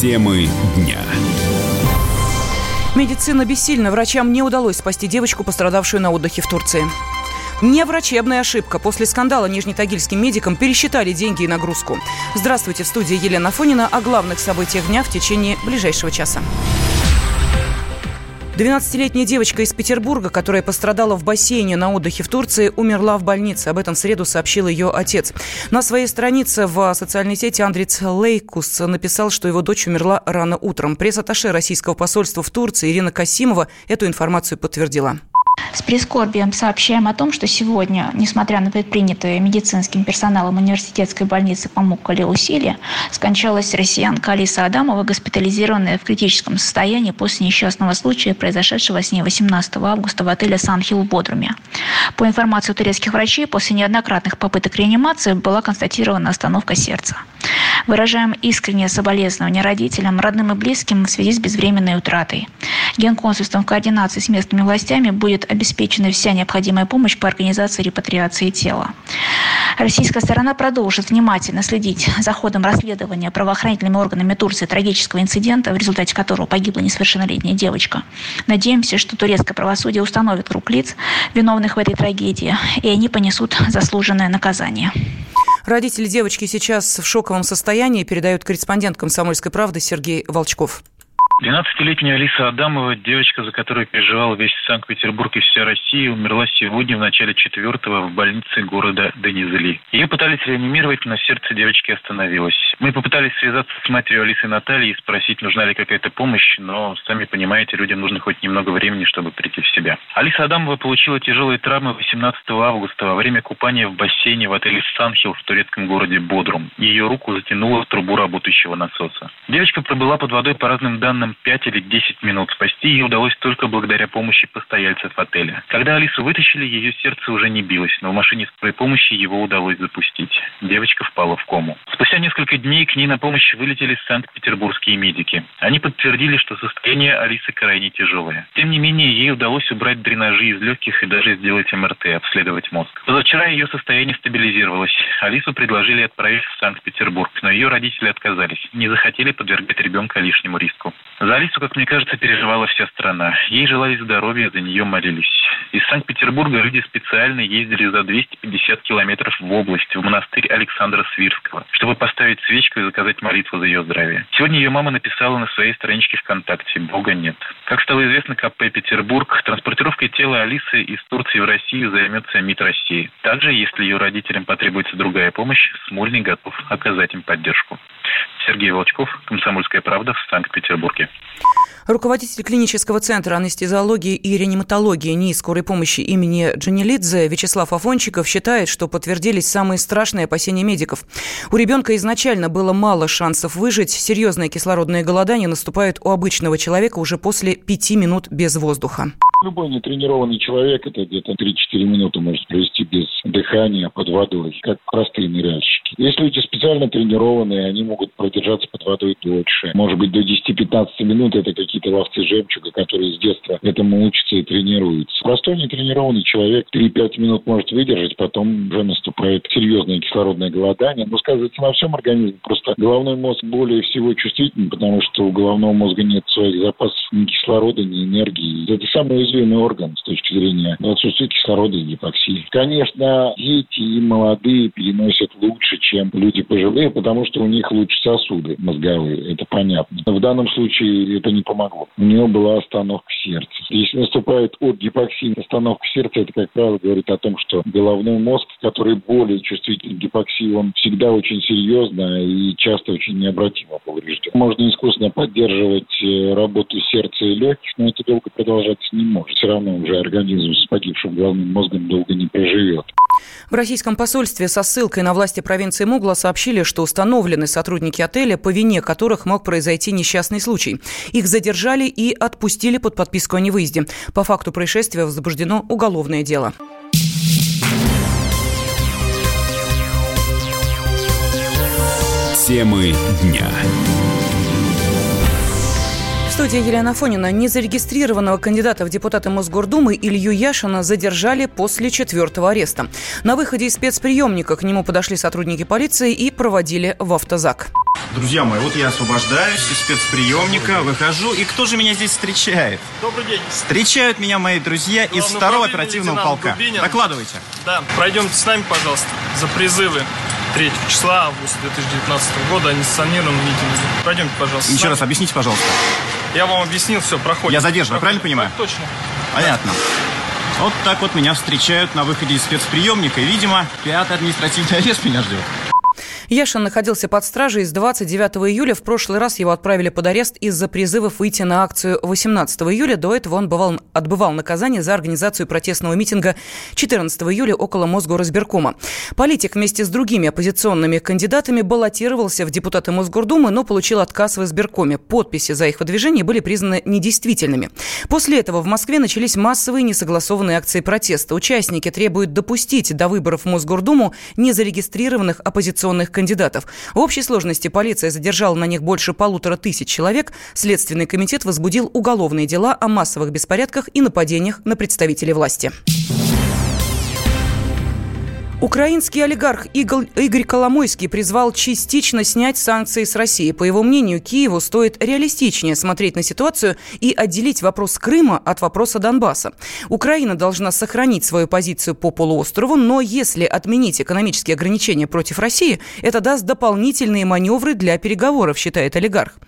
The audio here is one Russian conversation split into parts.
Темы дня. Медицина бессильна. Врачам не удалось спасти девочку, пострадавшую на отдыхе в Турции. Не врачебная ошибка. После скандала нижнетагильским медикам пересчитали деньги и нагрузку. Здравствуйте, в студии Елена Фонина о главных событиях дня в течение ближайшего часа. 12-летняя девочка из Петербурга, которая пострадала в бассейне на отдыхе в Турции, умерла в больнице. Об этом в среду сообщил ее отец. На своей странице в социальной сети Андриц Лейкус написал, что его дочь умерла рано утром. Пресс-атташе российского посольства в Турции Ирина Касимова эту информацию подтвердила. С прискорбием сообщаем о том, что сегодня, несмотря на предпринятые медицинским персоналом университетской больницы Памуккале усилия, скончалась россиянка Алиса Адамова, госпитализированная в критическом состоянии после несчастного случая, произошедшего с ней 18 августа в отеле «Санхил» в Бодруме. По информации турецких врачей, после неоднократных попыток реанимации была констатирована остановка сердца. Выражаем искреннее соболезнование родителям, родным и близким в связи с безвременной утратой. Генконсульством в координации с местными властями будет обеспечена вся необходимая помощь по организации репатриации тела. Российская сторона продолжит внимательно следить за ходом расследования правоохранительными органами Турции трагического инцидента, в результате которого погибла несовершеннолетняя девочка. Надеемся, что турецкое правосудие установит круг лиц, виновных в этой трагедии, и они понесут заслуженное наказание. Родители девочки сейчас в шоковом состоянии, передают корреспондент «Комсомольской правды» Сергей Волчков. 12-летняя Алиса Адамова, девочка, за которой переживал весь Санкт-Петербург и вся Россия, умерла сегодня в начале четвертого в больнице города Денизли. Ее пытались реанимировать, но сердце девочки остановилось. Мы попытались связаться с матерью Алисы Натальей и спросить, нужна ли какая-то помощь, но, сами понимаете, людям нужно хоть немного времени, чтобы прийти в себя. Алиса Адамова получила тяжелые травмы 18 августа во время купания в бассейне в отеле «Санхил» в турецком городе Бодрум. Ее руку затянуло в трубу работающего насоса. Девочка пробыла под водой по разным данным там 5 или 10 минут. Спасти ее удалось только благодаря помощи постояльцев отеля. Когда Алису вытащили, ее сердце уже не билось, но в машине скорой помощи его удалось запустить. Девочка впала в кому. Спустя несколько дней к ней на помощь вылетели санкт-петербургские медики. Они подтвердили, что состояние Алисы крайне тяжелое. Тем не менее, ей удалось убрать дренажи из легких и даже сделать МРТ, обследовать мозг. Позавчера ее состояние стабилизировалось. Алису предложили отправить в Санкт-Петербург, но ее родители отказались. Не захотели подвергать ребенка лишнему риску. За Алису, как мне кажется, переживала вся страна. Ей желали здоровья, за нее молились. Из Санкт-Петербурга люди специально ездили за 250 километров в область, в монастырь Александра Свирского, чтобы поставить свечку и заказать молитву за ее здравие. Сегодня ее мама написала на своей страничке ВКонтакте «Бога нет». Как стало известно КП «Петербург», транспортировкой тела Алисы из Турции в Россию займется МИД России. Также, если ее родителям потребуется другая помощь, Смольный готов оказать им поддержку. Сергей Волчков, «Комсомольская правда» в Санкт-Петербурге. Руководитель клинического центра анестезиологии и реаниматологии НИИ скорой помощи имени Джанилидзе Вячеслав Афончиков считает, что подтвердились самые страшные опасения медиков. У ребенка изначально было мало шансов выжить. Серьезное кислородное голодание наступает у обычного человека уже после пяти минут без воздуха. Любой нетренированный человек это где-то 3-4 минуты может провести без дыхания под водой, как простые ныряльщики. Если люди специально тренированные, они могут продержаться под водой дольше. Может быть, до 10-15 минут это какие-то ловцы жемчуга, которые с детства этому учатся и тренируются. Простой нетренированный человек 3-5 минут может выдержать, потом уже наступает серьезное кислородное голодание. Но сказывается на всем организме. Просто головной мозг более всего чувствительный, потому что у головного мозга нет своих запасов ни кислорода, ни энергии. Это самое уязвимый орган с точки зрения отсутствия кислорода и гипоксии. Конечно, дети и молодые переносят лучше, чем люди пожилые, потому что у них лучше сосуды мозговые, это понятно. В данном случае это не помогло. У него была остановка сердца. Если наступает от гипоксии остановка сердца, это, как правило, говорит о том, что головной мозг, который более чувствителен к гипоксии, он всегда очень серьезно и часто очень необратимо поврежден. Можно искусственно поддерживать э, работу сердца и легких, но это долго продолжаться не может может, все равно уже организм с погибшим головным мозгом долго не проживет. В российском посольстве со ссылкой на власти провинции Мугла сообщили, что установлены сотрудники отеля, по вине которых мог произойти несчастный случай. Их задержали и отпустили под подписку о невыезде. По факту происшествия возбуждено уголовное дело. Темы дня студии Елена Фонина. Незарегистрированного кандидата в депутаты Мосгордумы Илью Яшина задержали после четвертого ареста. На выходе из спецприемника к нему подошли сотрудники полиции и проводили в автозак. Друзья мои, вот я освобождаюсь из спецприемника, выхожу, и кто же меня здесь встречает? Добрый день. Встречают меня мои друзья из второго оперативного полка. Дубинин. Докладывайте. Да, пройдемте с нами, пожалуйста, за призывы 3 числа августа 2019 года о несанкционированном митинге. Пройдемте, пожалуйста. Еще раз объясните, пожалуйста. Я вам объяснил, все, проходит. Я задержан, я правильно понимаю? Так точно. Понятно. Вот так вот меня встречают на выходе из спецприемника. И, видимо, пятый административный арест меня ждет. Яшин находился под стражей с 29 июля. В прошлый раз его отправили под арест из-за призывов выйти на акцию 18 июля. До этого он бывал, отбывал наказание за организацию протестного митинга 14 июля около Мосгорразбиркома. Политик вместе с другими оппозиционными кандидатами баллотировался в депутаты Мосгордумы, но получил отказ в избиркоме. Подписи за их выдвижение были признаны недействительными. После этого в Москве начались массовые несогласованные акции протеста. Участники требуют допустить до выборов в Мосгордуму незарегистрированных оппозиционных кандидатов. В общей сложности полиция задержала на них больше полутора тысяч человек. Следственный комитет возбудил уголовные дела о массовых беспорядках и нападениях на представителей власти. Украинский олигарх Игорь Коломойский призвал частично снять санкции с России. По его мнению, Киеву стоит реалистичнее смотреть на ситуацию и отделить вопрос Крыма от вопроса Донбасса. Украина должна сохранить свою позицию по полуострову, но если отменить экономические ограничения против России, это даст дополнительные маневры для переговоров, считает олигарх.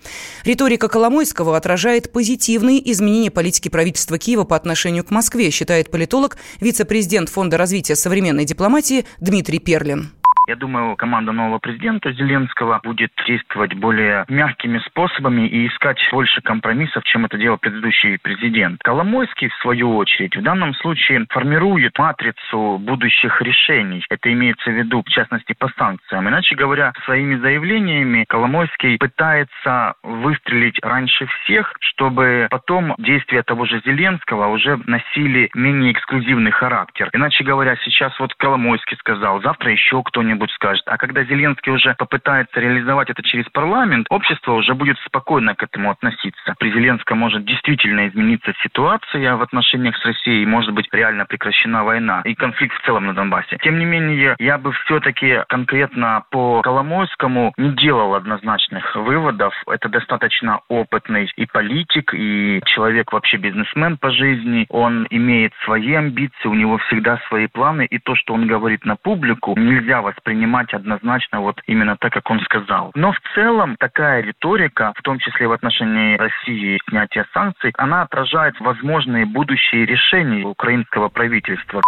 Риторика Коломойского отражает позитивные изменения политики правительства Киева по отношению к Москве, считает политолог, вице-президент Фонда развития современной дипломатии Дмитрий Перлин. Я думаю, команда нового президента Зеленского будет действовать более мягкими способами и искать больше компромиссов, чем это делал предыдущий президент. Коломойский, в свою очередь, в данном случае формирует матрицу будущих решений. Это имеется в виду, в частности, по санкциям. Иначе говоря, своими заявлениями Коломойский пытается выстрелить раньше всех, чтобы потом действия того же Зеленского уже носили менее эксклюзивный характер. Иначе говоря, сейчас вот Коломойский сказал, завтра еще кто-нибудь кто-нибудь скажет. А когда Зеленский уже попытается реализовать это через парламент, общество уже будет спокойно к этому относиться. При Зеленском может действительно измениться ситуация в отношениях с Россией, может быть реально прекращена война и конфликт в целом на Донбассе. Тем не менее, я бы все-таки конкретно по Коломойскому не делал однозначных выводов. Это достаточно опытный и политик, и человек вообще бизнесмен по жизни. Он имеет свои амбиции, у него всегда свои планы, и то, что он говорит на публику, нельзя воспринимать воспринимать однозначно вот именно так, как он сказал. Но в целом такая риторика, в том числе в отношении России снятия санкций, она отражает возможные будущие решения украинского правительства.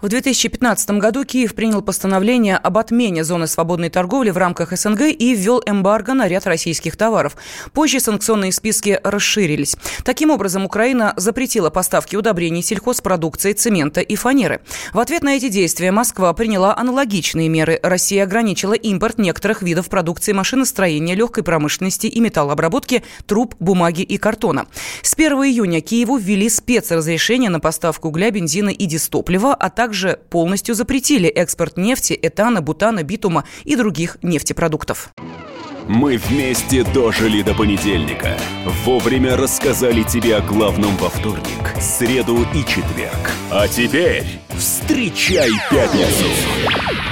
В 2015 году Киев принял постановление об отмене зоны свободной торговли в рамках СНГ и ввел эмбарго на ряд российских товаров. Позже санкционные списки расширились. Таким образом, Украина запретила поставки удобрений сельхозпродукции, цемента и фанеры. В ответ на эти действия Москва приняла аналогичные меры. Россия ограничила импорт некоторых видов продукции машиностроения, легкой промышленности и металлообработки, труб, бумаги и картона. С 1 июня Киеву ввели спецразрешение на поставку угля, бензина и дистоплива, а также полностью запретили экспорт нефти, этана, бутана, битума и других нефтепродуктов. Мы вместе дожили до понедельника. Вовремя рассказали тебе о главном во вторник, среду и четверг. А теперь встречай пятницу!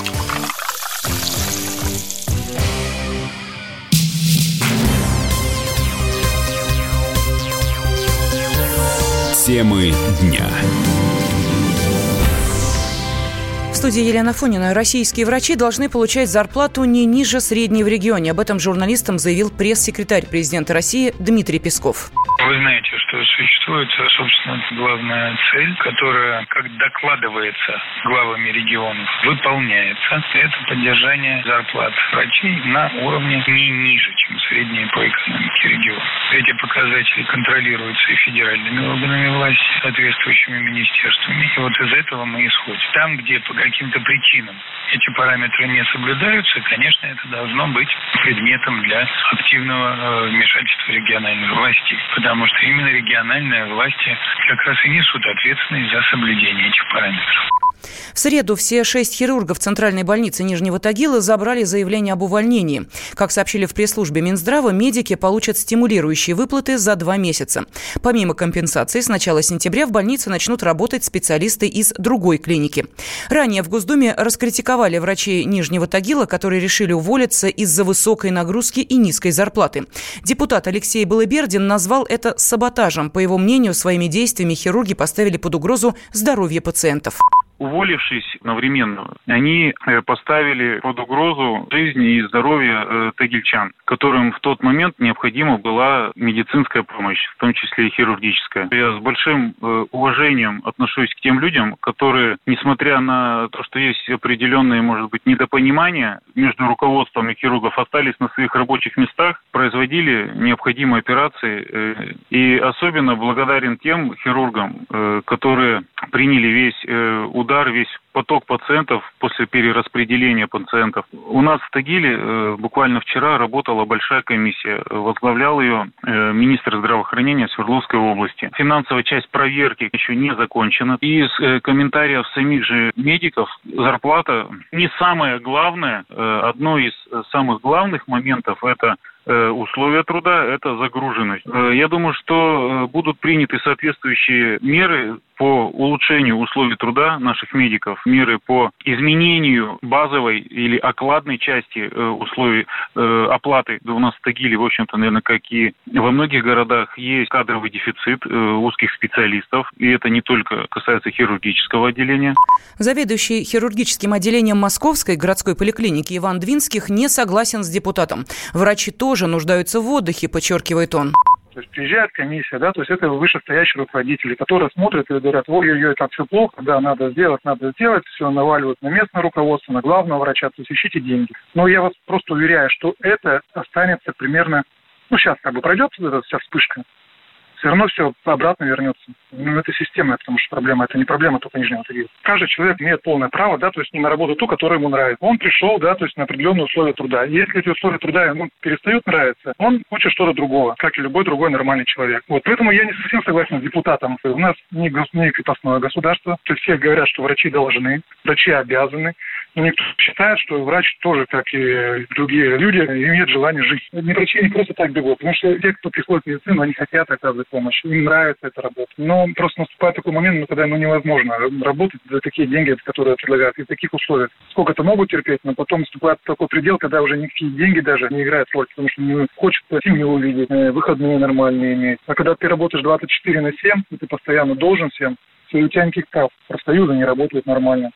Темы дня. Студии Елена Фонина. Российские врачи должны получать зарплату не ниже средней в регионе. Об этом журналистам заявил пресс-секретарь президента России Дмитрий Песков. Вы знаете, что существует, собственно, главная цель, которая, как докладывается главами регионов, выполняется. Это поддержание зарплат врачей на уровне не ниже, чем средние по экономике региона. Эти показатели контролируются и федеральными органами власти, соответствующими министерствами. И вот из этого мы исходим. Там, где по каким-то причинам эти параметры не соблюдаются, конечно, это должно быть предметом для активного э, вмешательства региональных властей. Потому что именно региональные власти как раз и несут ответственность за соблюдение этих параметров. В среду все шесть хирургов Центральной больницы Нижнего Тагила забрали заявление об увольнении. Как сообщили в пресс-службе Минздрава, медики получат стимулирующие выплаты за два месяца. Помимо компенсации, с начала сентября в больнице начнут работать специалисты из другой клиники. Ранее в Госдуме раскритиковали врачей Нижнего Тагила, которые решили уволиться из-за высокой нагрузки и низкой зарплаты. Депутат Алексей Балыбердин назвал это саботажем. По его мнению, своими действиями хирурги поставили под угрозу здоровье пациентов уволившись одновременно, они э, поставили под угрозу жизни и здоровье э, тагильчан, которым в тот момент необходима была медицинская помощь, в том числе и хирургическая. Я с большим э, уважением отношусь к тем людям, которые, несмотря на то, что есть определенные, может быть, недопонимания между руководством и хирургов, остались на своих рабочих местах, производили необходимые операции. И особенно благодарен тем хирургам, которые приняли весь удар удар, весь поток пациентов после перераспределения пациентов. У нас в Тагиле э, буквально вчера работала большая комиссия. Возглавлял ее э, министр здравоохранения Свердловской области. Финансовая часть проверки еще не закончена. И из э, комментариев самих же медиков зарплата не самое главное. Одно из самых главных моментов это условия труда, это загруженность. Э, я думаю, что э, будут приняты соответствующие меры по улучшению условий труда наших медиков, меры по изменению базовой или окладной части условий оплаты. У нас в Тагиле, в общем-то, наверное, как и во многих городах, есть кадровый дефицит узких специалистов, и это не только касается хирургического отделения. Заведующий хирургическим отделением Московской городской поликлиники Иван Двинских не согласен с депутатом. Врачи тоже тоже нуждаются в отдыхе, подчеркивает он. То есть приезжает комиссия, да, то есть это вышестоящие руководители, которые смотрят и говорят, ой-ой-ой, там все плохо, да, надо сделать, надо сделать, все наваливают на местное руководство, на главного врача, то есть ищите деньги. Но я вас просто уверяю, что это останется примерно, ну сейчас как бы пройдет эта вся вспышка, все равно все обратно вернется. Ну, это системная, потому что проблема, это не проблема только Нижнего Тагила. Каждый человек имеет полное право, да, то есть не на работу ту, которая ему нравится. Он пришел, да, то есть на определенные условия труда. Если эти условия труда ему перестают нравиться, он хочет что-то другого, как и любой другой нормальный человек. Вот поэтому я не совсем согласен с депутатом. У нас не, гос, не крепостное государство, то есть все говорят, что врачи должны, врачи обязаны. Но никто считает, что врач тоже, как и другие люди, имеет желание жить. Не врачи не просто так бегут, потому что те, кто приходит в медицину, они хотят оказывать помощь, им нравится эта работа. Но просто наступает такой момент, ну, когда ну, невозможно работать за такие деньги, которые предлагают, и таких условиях. Сколько-то могут терпеть, но потом наступает такой предел, когда уже никакие деньги даже не играют роль, потому что не хочется семью увидеть, э, выходные нормальные иметь. А когда ты работаешь 24 на 7, и ты постоянно должен всем, все, у тебя никаких прав. Профсоюзы не работают нормально.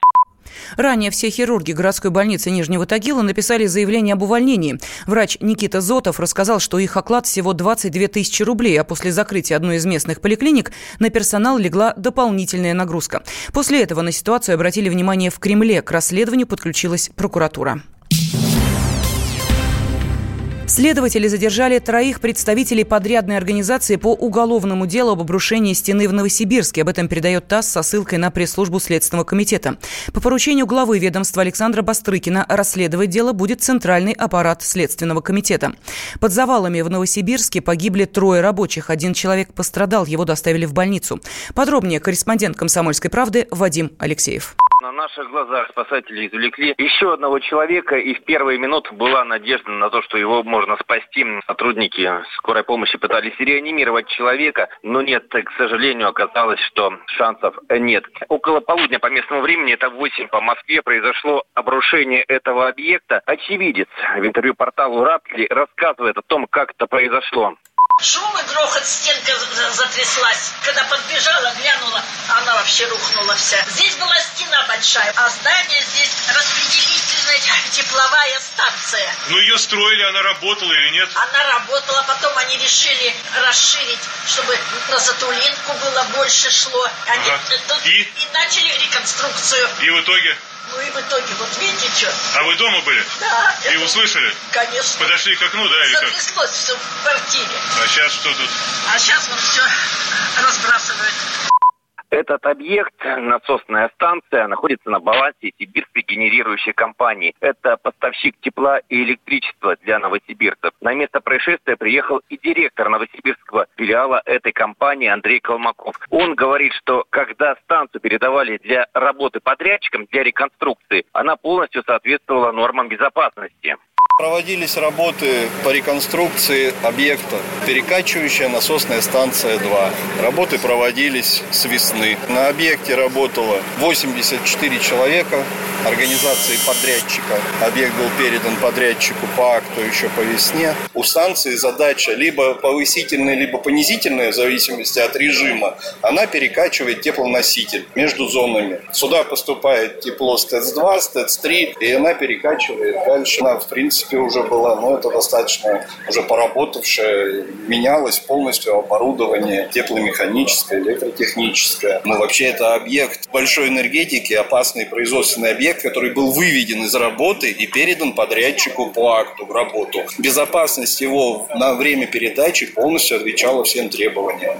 Ранее все хирурги городской больницы Нижнего Тагила написали заявление об увольнении. Врач Никита Зотов рассказал, что их оклад всего 22 тысячи рублей, а после закрытия одной из местных поликлиник на персонал легла дополнительная нагрузка. После этого на ситуацию обратили внимание в Кремле. К расследованию подключилась прокуратура. Следователи задержали троих представителей подрядной организации по уголовному делу об обрушении стены в Новосибирске. Об этом передает ТАСС со ссылкой на пресс-службу Следственного комитета. По поручению главы ведомства Александра Бастрыкина расследовать дело будет Центральный аппарат Следственного комитета. Под завалами в Новосибирске погибли трое рабочих. Один человек пострадал, его доставили в больницу. Подробнее корреспондент «Комсомольской правды» Вадим Алексеев. На наших глазах спасатели извлекли еще одного человека, и в первые минуты была надежда на то, что его можно спасти. Сотрудники скорой помощи пытались реанимировать человека, но нет, к сожалению, оказалось, что шансов нет. Около полудня по местному времени, это 8 по Москве, произошло обрушение этого объекта. Очевидец в интервью порталу Рапли рассказывает о том, как это произошло. Шум и грохот, стенка затряслась. Когда подбежала, глянула, она вообще рухнула вся. Здесь была стена большая, а здание здесь распределительная тепловая станция. Ну ее строили, она работала или нет? Она работала, потом они решили расширить, чтобы на Затулинку было больше шло. Они ага. и? и начали реконструкцию. И в итоге? Ну и в итоге, вот видите, что? А вы дома были? Да. И услышали? Конечно. Подошли к окну, да, или как? Затряслось все в квартире. А сейчас что тут? А сейчас вот все разбрасывают. Этот объект, насосная станция, находится на балансе Сибирской генерирующей компании. Это поставщик тепла и электричества для новосибирцев. На место происшествия приехал и директор новосибирского филиала этой компании Андрей Колмаков. Он говорит, что когда станцию передавали для работы подрядчикам, для реконструкции, она полностью соответствовала нормам безопасности. Проводились работы по реконструкции объекта перекачивающая насосная станция 2. Работы проводились с весны. На объекте работало 84 человека организации подрядчика. Объект был передан подрядчику по акту еще по весне. У станции задача либо повысительная, либо понизительная, в зависимости от режима. Она перекачивает теплоноситель между зонами. Сюда поступает тепло с ТЭЦ-2, с ТЭЦ-3, и она перекачивает дальше. Она, в принципе, принципе, уже была, но это достаточно уже поработавшая, менялось полностью оборудование тепломеханическое, электротехническое. Но вообще это объект большой энергетики, опасный производственный объект, который был выведен из работы и передан подрядчику по акту в работу. Безопасность его на время передачи полностью отвечала всем требованиям.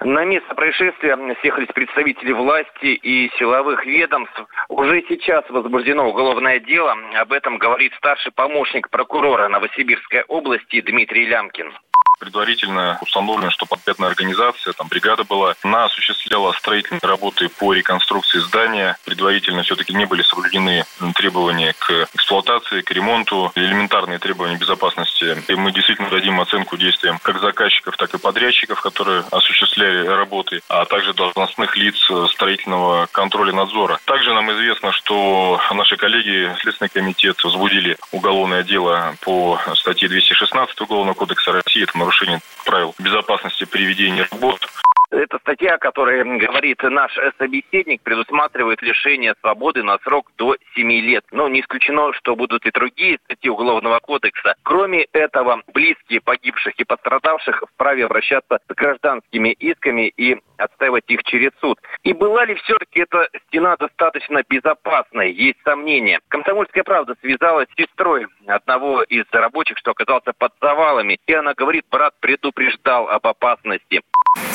На место происшествия съехались представители власти и силовых ведомств. Уже сейчас возбуждено уголовное дело. Об этом говорит старший помощник прокурора Новосибирской области Дмитрий Лямкин. Предварительно установлено, что подпятная организация, там бригада была, она осуществляла строительные работы по реконструкции здания. Предварительно все-таки не были соблюдены требования к эксплуатации, к ремонту, элементарные требования безопасности. И мы действительно дадим оценку действиям как заказчиков, так и подрядчиков, которые осуществляли работы, а также должностных лиц строительного контроля надзора. Также нам известно, что наши коллеги, Следственный комитет, возбудили уголовное дело по статье 216 Уголовного кодекса России. Это нарушение правил безопасности при ведении работ. Эта статья, о которой говорит наш собеседник, предусматривает лишение свободы на срок до 7 лет. Но не исключено, что будут и другие статьи Уголовного кодекса. Кроме этого, близкие погибших и пострадавших вправе обращаться с гражданскими исками и отстаивать их через суд. И была ли все-таки эта стена достаточно безопасной? Есть сомнения. Комсомольская правда связалась с сестрой одного из рабочих, что оказался под завалами. И она говорит, брат предупреждал об опасности.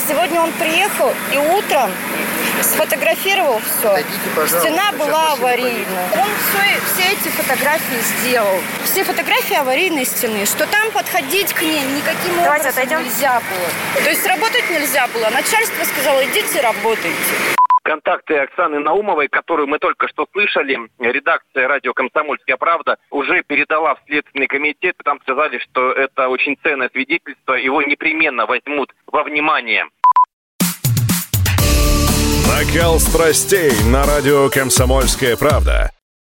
Сегодня он приехал и утром сфотографировал все. Стена была аварийная. Он все, все эти фотографии сделал. Все фотографии аварийной стены. Что там подходить к ней никаким Давайте образом отойдем. нельзя было. То есть работать нельзя было. Начальство сказало, идите работайте контакты Оксаны Наумовой, которую мы только что слышали, редакция радио «Комсомольская правда» уже передала в Следственный комитет. Там сказали, что это очень ценное свидетельство, его непременно возьмут во внимание. Накал страстей на радио «Комсомольская правда».